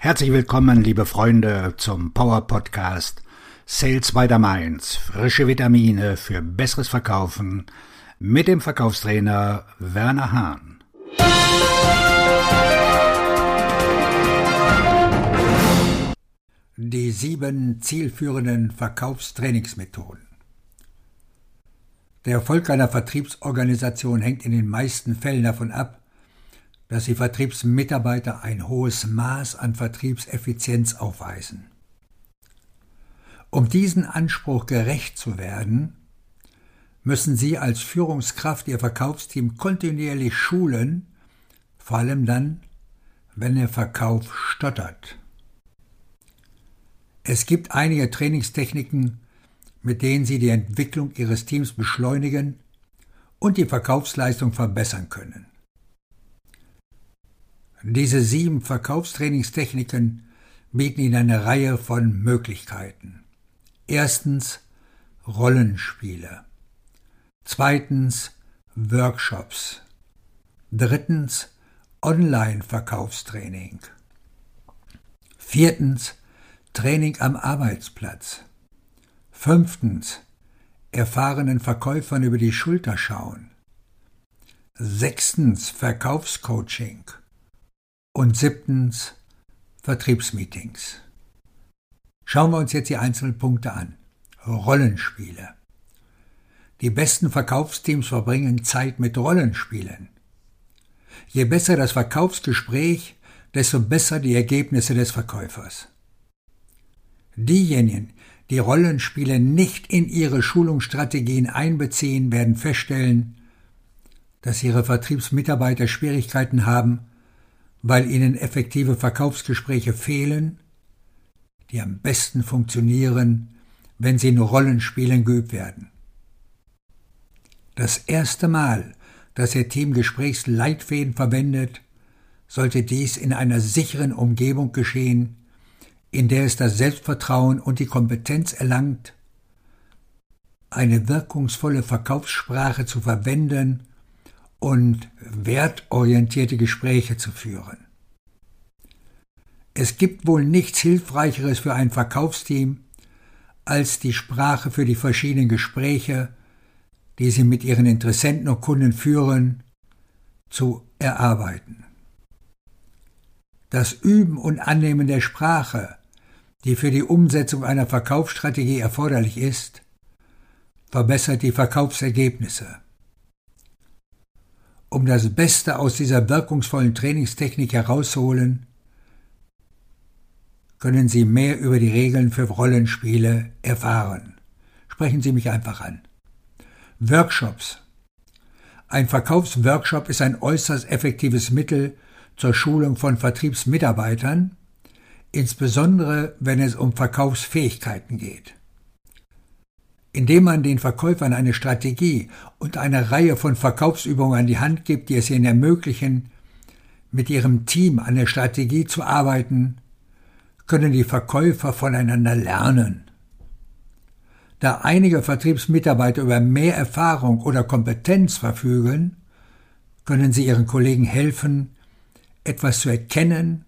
Herzlich willkommen, liebe Freunde, zum Power Podcast Sales by the Mainz. Frische Vitamine für besseres Verkaufen mit dem Verkaufstrainer Werner Hahn. Die sieben zielführenden Verkaufstrainingsmethoden. Der Erfolg einer Vertriebsorganisation hängt in den meisten Fällen davon ab, dass die Vertriebsmitarbeiter ein hohes Maß an Vertriebseffizienz aufweisen. Um diesen Anspruch gerecht zu werden, müssen Sie als Führungskraft Ihr Verkaufsteam kontinuierlich schulen, vor allem dann, wenn der Verkauf stottert. Es gibt einige Trainingstechniken, mit denen Sie die Entwicklung Ihres Teams beschleunigen und die Verkaufsleistung verbessern können. Diese sieben Verkaufstrainingstechniken bieten Ihnen eine Reihe von Möglichkeiten. Erstens Rollenspiele. Zweitens Workshops. Drittens Online-Verkaufstraining. Viertens Training am Arbeitsplatz. Fünftens erfahrenen Verkäufern über die Schulter schauen. Sechstens Verkaufscoaching. Und siebtens Vertriebsmeetings. Schauen wir uns jetzt die einzelnen Punkte an. Rollenspiele. Die besten Verkaufsteams verbringen Zeit mit Rollenspielen. Je besser das Verkaufsgespräch, desto besser die Ergebnisse des Verkäufers. Diejenigen, die Rollenspiele nicht in ihre Schulungsstrategien einbeziehen, werden feststellen, dass ihre Vertriebsmitarbeiter Schwierigkeiten haben, weil ihnen effektive Verkaufsgespräche fehlen, die am besten funktionieren, wenn sie in Rollenspielen geübt werden. Das erste Mal, dass Ihr Team Gesprächsleitfäden verwendet, sollte dies in einer sicheren Umgebung geschehen, in der es das Selbstvertrauen und die Kompetenz erlangt, eine wirkungsvolle Verkaufssprache zu verwenden und wertorientierte Gespräche zu führen. Es gibt wohl nichts Hilfreicheres für ein Verkaufsteam, als die Sprache für die verschiedenen Gespräche, die sie mit ihren Interessenten und Kunden führen, zu erarbeiten. Das Üben und Annehmen der Sprache, die für die Umsetzung einer Verkaufsstrategie erforderlich ist, verbessert die Verkaufsergebnisse. Um das Beste aus dieser wirkungsvollen Trainingstechnik herauszuholen, können Sie mehr über die Regeln für Rollenspiele erfahren. Sprechen Sie mich einfach an. Workshops. Ein Verkaufsworkshop ist ein äußerst effektives Mittel zur Schulung von Vertriebsmitarbeitern, insbesondere wenn es um Verkaufsfähigkeiten geht indem man den Verkäufern eine Strategie und eine Reihe von Verkaufsübungen an die Hand gibt, die es ihnen ermöglichen, mit ihrem Team an der Strategie zu arbeiten, können die Verkäufer voneinander lernen. Da einige Vertriebsmitarbeiter über mehr Erfahrung oder Kompetenz verfügen, können sie ihren Kollegen helfen, etwas zu erkennen,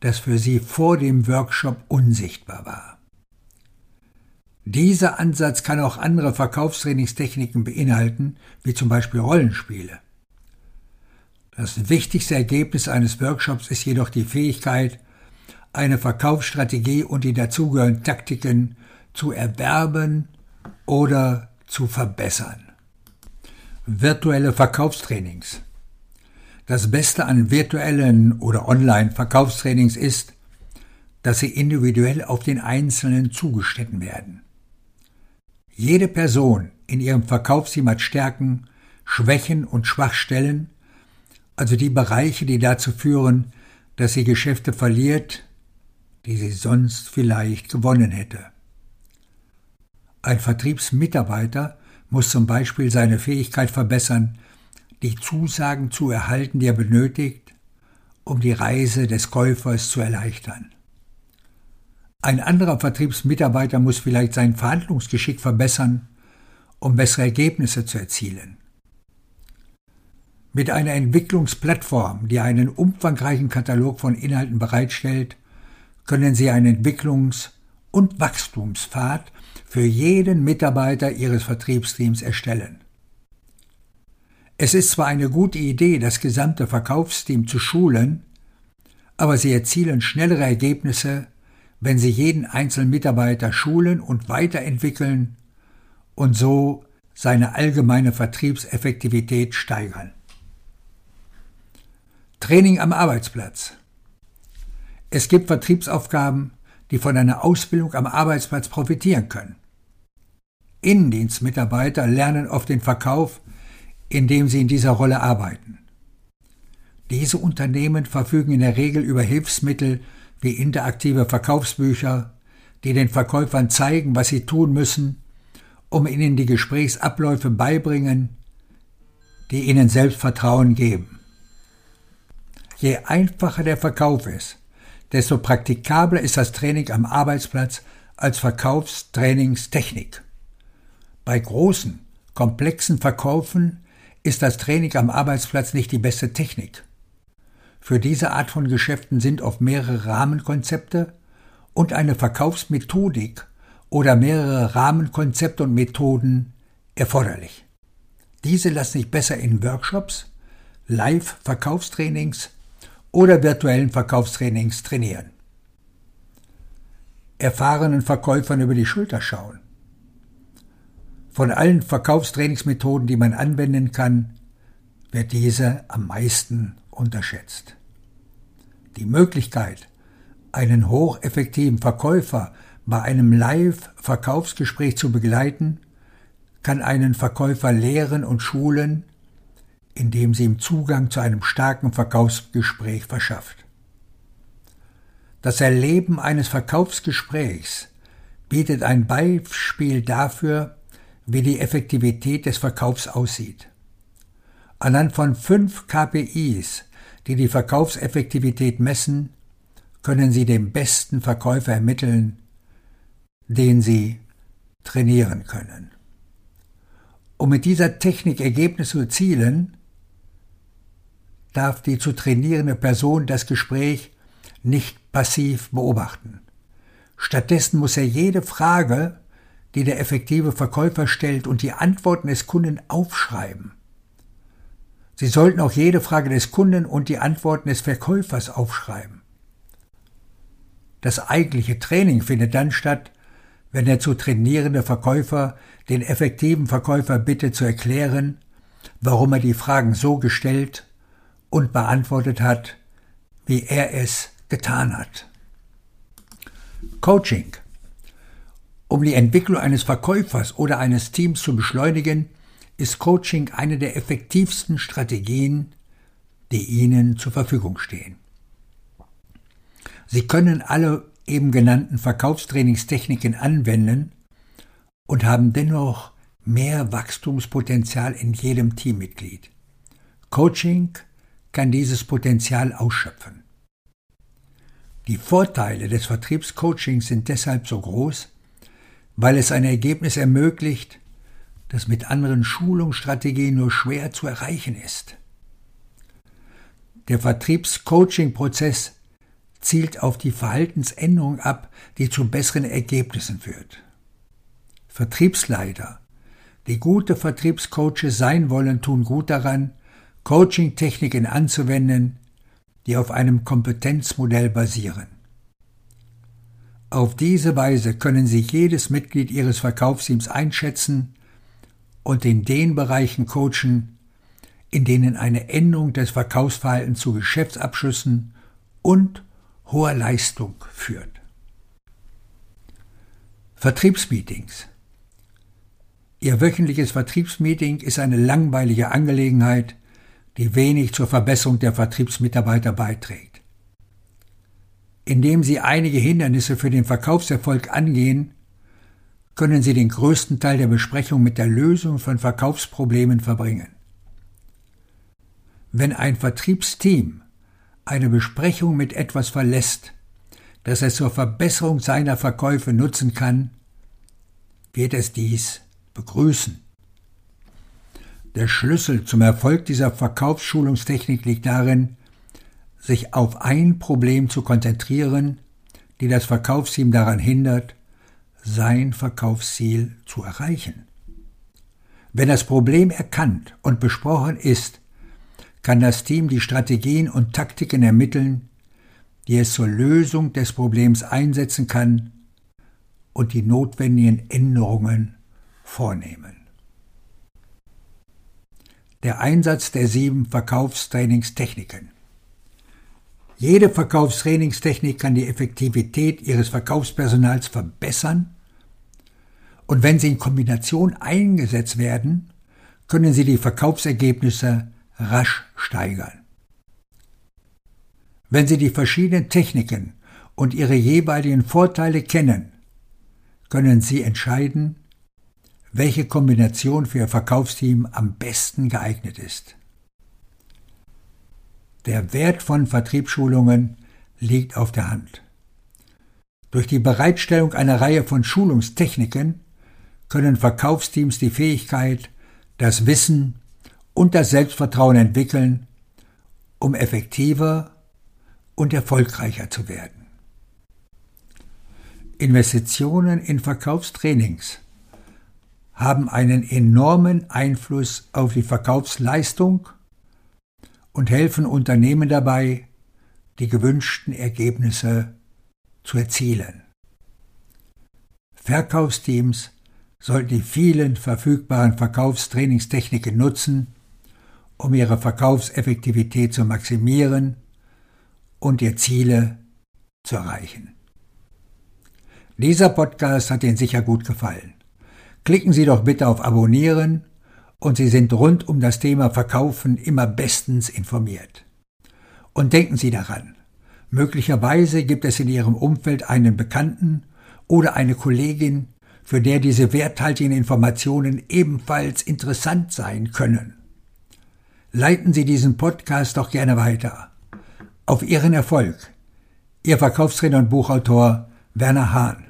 das für sie vor dem Workshop unsichtbar war. Dieser Ansatz kann auch andere Verkaufstrainingstechniken beinhalten, wie zum Beispiel Rollenspiele. Das wichtigste Ergebnis eines Workshops ist jedoch die Fähigkeit, eine Verkaufsstrategie und die dazugehörigen Taktiken zu erwerben oder zu verbessern. Virtuelle Verkaufstrainings. Das Beste an virtuellen oder Online-Verkaufstrainings ist, dass sie individuell auf den Einzelnen zugeschnitten werden. Jede Person in ihrem Verkaufsteam Stärken, Schwächen und Schwachstellen, also die Bereiche, die dazu führen, dass sie Geschäfte verliert, die sie sonst vielleicht gewonnen hätte. Ein Vertriebsmitarbeiter muss zum Beispiel seine Fähigkeit verbessern, die Zusagen zu erhalten, die er benötigt, um die Reise des Käufers zu erleichtern. Ein anderer Vertriebsmitarbeiter muss vielleicht sein Verhandlungsgeschick verbessern, um bessere Ergebnisse zu erzielen. Mit einer Entwicklungsplattform, die einen umfangreichen Katalog von Inhalten bereitstellt, können Sie einen Entwicklungs- und Wachstumspfad für jeden Mitarbeiter Ihres Vertriebsteams erstellen. Es ist zwar eine gute Idee, das gesamte Verkaufsteam zu schulen, aber Sie erzielen schnellere Ergebnisse, wenn Sie jeden einzelnen Mitarbeiter schulen und weiterentwickeln und so seine allgemeine Vertriebseffektivität steigern. Training am Arbeitsplatz. Es gibt Vertriebsaufgaben, die von einer Ausbildung am Arbeitsplatz profitieren können. Innendienstmitarbeiter lernen oft den Verkauf, indem sie in dieser Rolle arbeiten. Diese Unternehmen verfügen in der Regel über Hilfsmittel wie interaktive Verkaufsbücher, die den Verkäufern zeigen, was sie tun müssen, um ihnen die Gesprächsabläufe beibringen, die ihnen Selbstvertrauen geben. Je einfacher der Verkauf ist, desto praktikabler ist das Training am Arbeitsplatz als Verkaufstrainingstechnik. Bei großen, komplexen Verkaufen ist das Training am Arbeitsplatz nicht die beste Technik. Für diese Art von Geschäften sind oft mehrere Rahmenkonzepte und eine Verkaufsmethodik oder mehrere Rahmenkonzepte und Methoden erforderlich. Diese lassen sich besser in Workshops, Live-Verkaufstrainings oder virtuellen Verkaufstrainings trainieren. Erfahrenen Verkäufern über die Schulter schauen. Von allen Verkaufstrainingsmethoden, die man anwenden kann, wird diese am meisten unterschätzt. Die Möglichkeit, einen hocheffektiven Verkäufer bei einem Live-Verkaufsgespräch zu begleiten, kann einen Verkäufer lehren und schulen, indem sie ihm Zugang zu einem starken Verkaufsgespräch verschafft. Das Erleben eines Verkaufsgesprächs bietet ein Beispiel dafür, wie die Effektivität des Verkaufs aussieht. Anhand von fünf KPIs, die die Verkaufseffektivität messen, können Sie den besten Verkäufer ermitteln, den Sie trainieren können. Um mit dieser Technik Ergebnisse zu erzielen, darf die zu trainierende Person das Gespräch nicht passiv beobachten. Stattdessen muss er jede Frage, die der effektive Verkäufer stellt, und die Antworten des Kunden aufschreiben. Sie sollten auch jede Frage des Kunden und die Antworten des Verkäufers aufschreiben. Das eigentliche Training findet dann statt, wenn der zu trainierende Verkäufer den effektiven Verkäufer bittet zu erklären, warum er die Fragen so gestellt und beantwortet hat, wie er es getan hat. Coaching. Um die Entwicklung eines Verkäufers oder eines Teams zu beschleunigen, ist Coaching eine der effektivsten Strategien, die Ihnen zur Verfügung stehen. Sie können alle eben genannten Verkaufstrainingstechniken anwenden und haben dennoch mehr Wachstumspotenzial in jedem Teammitglied. Coaching kann dieses Potenzial ausschöpfen. Die Vorteile des Vertriebscoachings sind deshalb so groß, weil es ein Ergebnis ermöglicht, das mit anderen Schulungsstrategien nur schwer zu erreichen ist. Der Vertriebscoaching-Prozess zielt auf die Verhaltensänderung ab, die zu besseren Ergebnissen führt. Vertriebsleiter, die gute Vertriebscoaches sein wollen, tun gut daran, Coaching-Techniken anzuwenden, die auf einem Kompetenzmodell basieren. Auf diese Weise können Sie jedes Mitglied Ihres Verkaufsteams einschätzen und in den Bereichen coachen, in denen eine Änderung des Verkaufsverhaltens zu Geschäftsabschlüssen und hoher Leistung führt. Vertriebsmeetings. Ihr wöchentliches Vertriebsmeeting ist eine langweilige Angelegenheit, die wenig zur Verbesserung der Vertriebsmitarbeiter beiträgt. Indem Sie einige Hindernisse für den Verkaufserfolg angehen, können Sie den größten Teil der Besprechung mit der Lösung von Verkaufsproblemen verbringen. Wenn ein Vertriebsteam eine Besprechung mit etwas verlässt, das es zur Verbesserung seiner Verkäufe nutzen kann, wird es dies begrüßen. Der Schlüssel zum Erfolg dieser Verkaufsschulungstechnik liegt darin, sich auf ein Problem zu konzentrieren, die das Verkaufsteam daran hindert, sein Verkaufsziel zu erreichen. Wenn das Problem erkannt und besprochen ist, kann das Team die Strategien und Taktiken ermitteln, die es zur Lösung des Problems einsetzen kann und die notwendigen Änderungen vornehmen. Der Einsatz der sieben Verkaufstrainingstechniken. Jede Verkaufstrainingstechnik kann die Effektivität Ihres Verkaufspersonals verbessern und wenn sie in Kombination eingesetzt werden, können sie die Verkaufsergebnisse rasch steigern. Wenn Sie die verschiedenen Techniken und ihre jeweiligen Vorteile kennen, können Sie entscheiden, welche Kombination für Ihr Verkaufsteam am besten geeignet ist. Der Wert von Vertriebsschulungen liegt auf der Hand. Durch die Bereitstellung einer Reihe von Schulungstechniken können Verkaufsteams die Fähigkeit, das Wissen und das Selbstvertrauen entwickeln, um effektiver und erfolgreicher zu werden. Investitionen in Verkaufstrainings haben einen enormen Einfluss auf die Verkaufsleistung und helfen Unternehmen dabei, die gewünschten Ergebnisse zu erzielen. Verkaufsteams sollten die vielen verfügbaren Verkaufstrainingstechniken nutzen, um ihre Verkaufseffektivität zu maximieren und ihr Ziele zu erreichen. Dieser Podcast hat Ihnen sicher gut gefallen. Klicken Sie doch bitte auf Abonnieren und Sie sind rund um das Thema Verkaufen immer bestens informiert. Und denken Sie daran, möglicherweise gibt es in Ihrem Umfeld einen Bekannten oder eine Kollegin, für der diese werthaltigen Informationen ebenfalls interessant sein können. Leiten Sie diesen Podcast doch gerne weiter. Auf Ihren Erfolg. Ihr Verkaufstrainer und Buchautor Werner Hahn.